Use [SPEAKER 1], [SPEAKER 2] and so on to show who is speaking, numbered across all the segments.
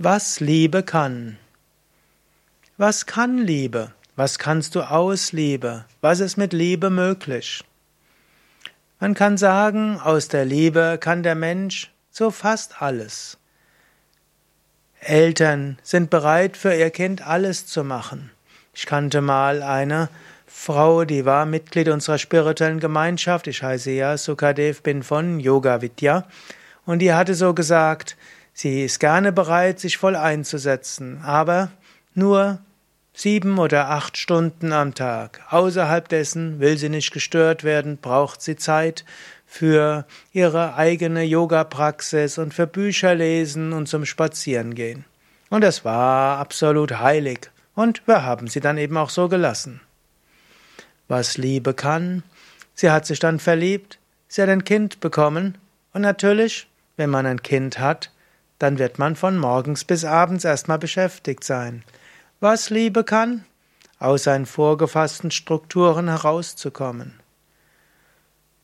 [SPEAKER 1] Was Liebe kann. Was kann Liebe? Was kannst du aus Liebe? Was ist mit Liebe möglich? Man kann sagen, aus der Liebe kann der Mensch so fast alles. Eltern sind bereit, für ihr Kind alles zu machen. Ich kannte mal eine Frau, die war Mitglied unserer spirituellen Gemeinschaft. Ich heiße ja Sukadev, bin von Yoga Vidya. Und die hatte so gesagt, Sie ist gerne bereit, sich voll einzusetzen, aber nur sieben oder acht Stunden am Tag. Außerhalb dessen will sie nicht gestört werden, braucht sie Zeit für ihre eigene Yoga-Praxis und für Bücher lesen und zum Spazierengehen. Und es war absolut heilig. Und wir haben sie dann eben auch so gelassen. Was Liebe kann, sie hat sich dann verliebt, sie hat ein Kind bekommen, und natürlich, wenn man ein Kind hat, dann wird man von morgens bis abends erstmal beschäftigt sein. Was Liebe kann? Aus seinen vorgefassten Strukturen herauszukommen.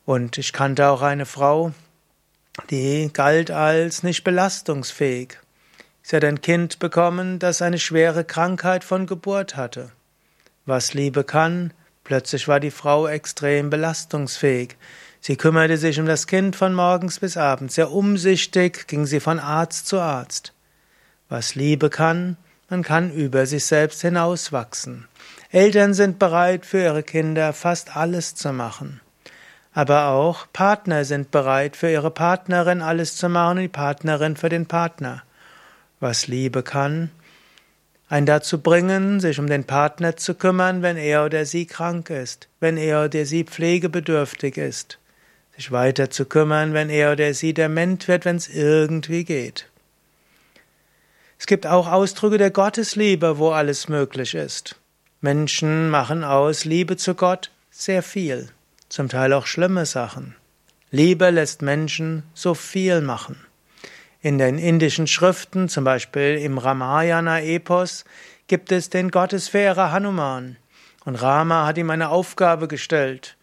[SPEAKER 1] Und ich kannte auch eine Frau, die galt als nicht belastungsfähig. Sie hat ein Kind bekommen, das eine schwere Krankheit von Geburt hatte. Was Liebe kann, plötzlich war die Frau extrem belastungsfähig. Sie kümmerte sich um das Kind von morgens bis abends. Sehr umsichtig ging sie von Arzt zu Arzt. Was Liebe kann, man kann über sich selbst hinauswachsen. Eltern sind bereit, für ihre Kinder fast alles zu machen. Aber auch Partner sind bereit, für ihre Partnerin alles zu machen und die Partnerin für den Partner. Was Liebe kann, einen dazu bringen, sich um den Partner zu kümmern, wenn er oder sie krank ist, wenn er oder sie pflegebedürftig ist sich weiter zu kümmern, wenn er oder sie dement wird, wenn es irgendwie geht. Es gibt auch Ausdrücke der Gottesliebe, wo alles möglich ist. Menschen machen aus Liebe zu Gott sehr viel, zum Teil auch schlimme Sachen. Liebe lässt Menschen so viel machen. In den indischen Schriften, zum Beispiel im Ramayana-Epos, gibt es den Gottesfährer Hanuman. Und Rama hat ihm eine Aufgabe gestellt.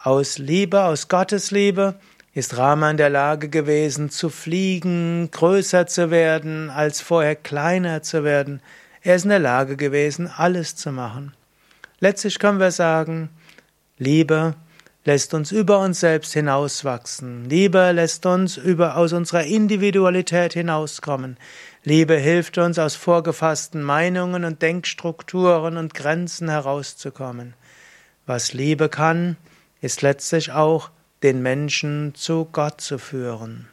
[SPEAKER 1] Aus Liebe, aus Gottes Liebe, ist Rama in der Lage gewesen, zu fliegen, größer zu werden, als vorher kleiner zu werden. Er ist in der Lage gewesen, alles zu machen. Letztlich können wir sagen, Liebe lässt uns über uns selbst hinauswachsen. Liebe lässt uns über, aus unserer Individualität hinauskommen. Liebe hilft uns, aus vorgefassten Meinungen und Denkstrukturen und Grenzen herauszukommen. Was Liebe kann, ist letztlich auch, den Menschen zu Gott zu führen.